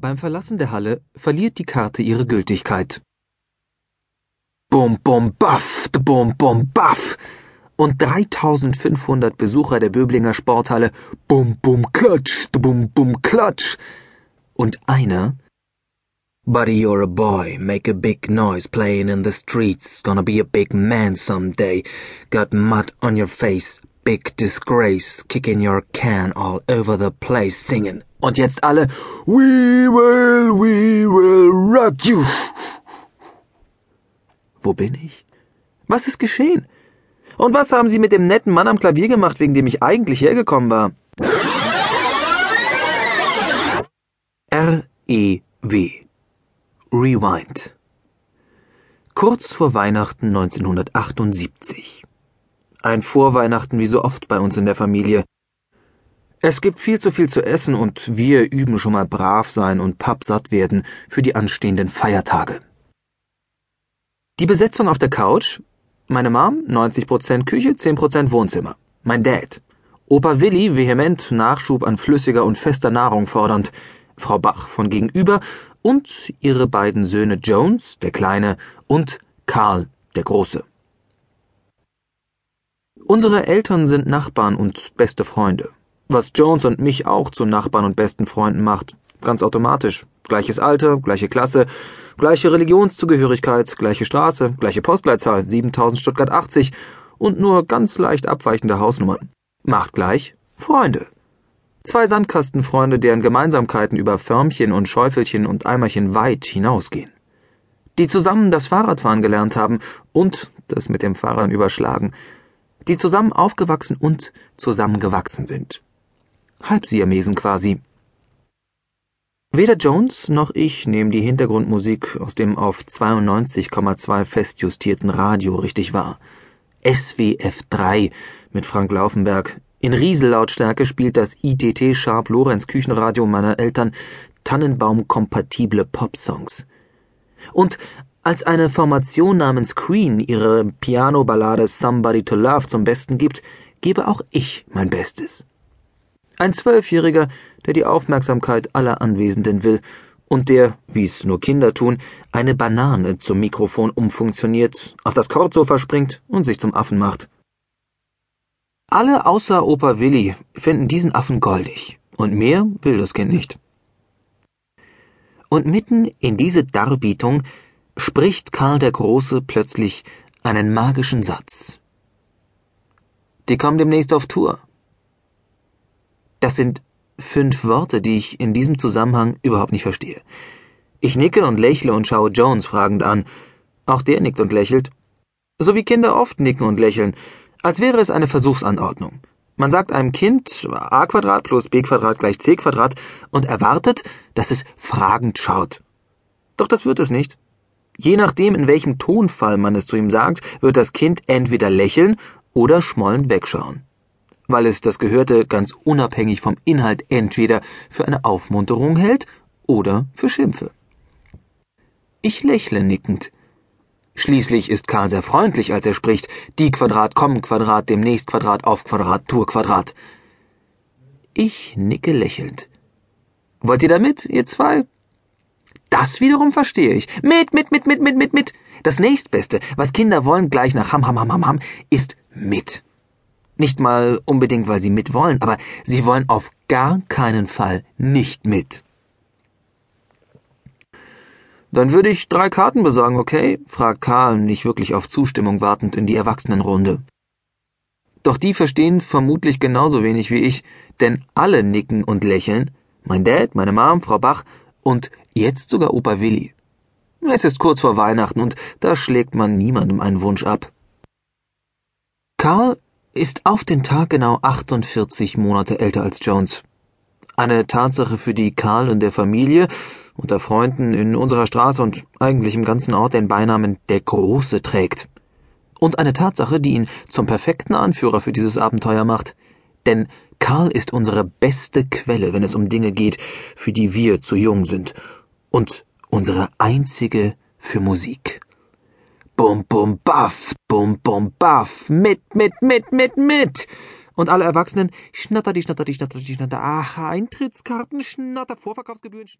Beim Verlassen der Halle verliert die Karte ihre Gültigkeit. Bum bum baff, bum bum baff. Und 3500 Besucher der Böblinger Sporthalle bum bum klatsch, bum bum klatsch. Und einer Buddy, you're a boy. Make a big noise playing in the streets. Gonna be a big man someday. Got mud on your face. Big disgrace. Kicking your can all over the place singing. Und jetzt alle We will, we will rock you. Wo bin ich? Was ist geschehen? Und was haben Sie mit dem netten Mann am Klavier gemacht, wegen dem ich eigentlich hergekommen war? R-E-W. Rewind. Kurz vor Weihnachten 1978. Ein Vorweihnachten wie so oft bei uns in der Familie. Es gibt viel zu viel zu essen und wir üben schon mal brav sein und pappsatt werden für die anstehenden Feiertage. Die Besetzung auf der Couch? Meine Mom, 90% Küche, 10% Wohnzimmer. Mein Dad. Opa Willi vehement Nachschub an flüssiger und fester Nahrung fordernd. Frau Bach von gegenüber und ihre beiden Söhne Jones, der Kleine, und Karl, der Große. Unsere Eltern sind Nachbarn und beste Freunde was Jones und mich auch zu Nachbarn und besten Freunden macht. Ganz automatisch. Gleiches Alter, gleiche Klasse, gleiche Religionszugehörigkeit, gleiche Straße, gleiche Postleitzahl, 7000 Stuttgart 80 und nur ganz leicht abweichende Hausnummern. Macht gleich Freunde. Zwei Sandkastenfreunde, deren Gemeinsamkeiten über Förmchen und Schäufelchen und Eimerchen weit hinausgehen. Die zusammen das Fahrradfahren gelernt haben und das mit dem Fahrern überschlagen. Die zusammen aufgewachsen und zusammengewachsen sind. Halbsiamesen quasi. Weder Jones noch ich nehmen die Hintergrundmusik aus dem auf 92,2 festjustierten Radio richtig wahr. SWF 3 mit Frank Laufenberg. In Riesellautstärke spielt das ITT Sharp Lorenz Küchenradio meiner Eltern Tannenbaum-kompatible Popsongs. Und als eine Formation namens Queen ihre Piano-Ballade Somebody to Love zum Besten gibt, gebe auch ich mein Bestes. Ein Zwölfjähriger, der die Aufmerksamkeit aller Anwesenden will und der, wie's nur Kinder tun, eine Banane zum Mikrofon umfunktioniert, auf das Kortsofa springt und sich zum Affen macht. Alle außer Opa Willi finden diesen Affen goldig, und mehr will das Kind nicht. Und mitten in diese Darbietung spricht Karl der Große plötzlich einen magischen Satz. Die kommen demnächst auf Tour. Das sind fünf Worte, die ich in diesem Zusammenhang überhaupt nicht verstehe. Ich nicke und lächle und schaue Jones fragend an. Auch der nickt und lächelt. So wie Kinder oft nicken und lächeln, als wäre es eine Versuchsanordnung. Man sagt einem Kind a Quadrat plus b Quadrat gleich c Quadrat und erwartet, dass es fragend schaut. Doch das wird es nicht. Je nachdem, in welchem Tonfall man es zu ihm sagt, wird das Kind entweder lächeln oder schmollend wegschauen weil es das Gehörte ganz unabhängig vom Inhalt entweder für eine Aufmunterung hält oder für Schimpfe. Ich lächle nickend. Schließlich ist Karl sehr freundlich, als er spricht, die Quadrat, Komm Quadrat, demnächst Quadrat, auf Quadrat, Tour Quadrat. Ich nicke lächelnd. Wollt ihr da mit, ihr zwei? Das wiederum verstehe ich. Mit, mit, mit, mit, mit, mit, mit. Das nächstbeste, was Kinder wollen, gleich nach Ham, Ham, Ham, Ham, Ham, ist mit. Nicht mal unbedingt, weil sie mit wollen, aber sie wollen auf gar keinen Fall nicht mit. Dann würde ich drei Karten besorgen, okay? fragt Karl, nicht wirklich auf Zustimmung wartend in die Erwachsenenrunde. Doch die verstehen vermutlich genauso wenig wie ich, denn alle nicken und lächeln. Mein Dad, meine Mom, Frau Bach und jetzt sogar Opa Willi. Es ist kurz vor Weihnachten und da schlägt man niemandem einen Wunsch ab. Karl ist auf den Tag genau 48 Monate älter als Jones. Eine Tatsache, für die Karl in der Familie, unter Freunden, in unserer Straße und eigentlich im ganzen Ort den Beinamen der Große trägt. Und eine Tatsache, die ihn zum perfekten Anführer für dieses Abenteuer macht. Denn Karl ist unsere beste Quelle, wenn es um Dinge geht, für die wir zu jung sind. Und unsere einzige für Musik. Bum, bum, baff, bum, bum, baff, mit, mit, mit, mit, mit. Und alle Erwachsenen, schnatter die, schnatter die, schnatter die, schnatter, ach, Eintrittskarten, schnatter, Vorverkaufsgebühren,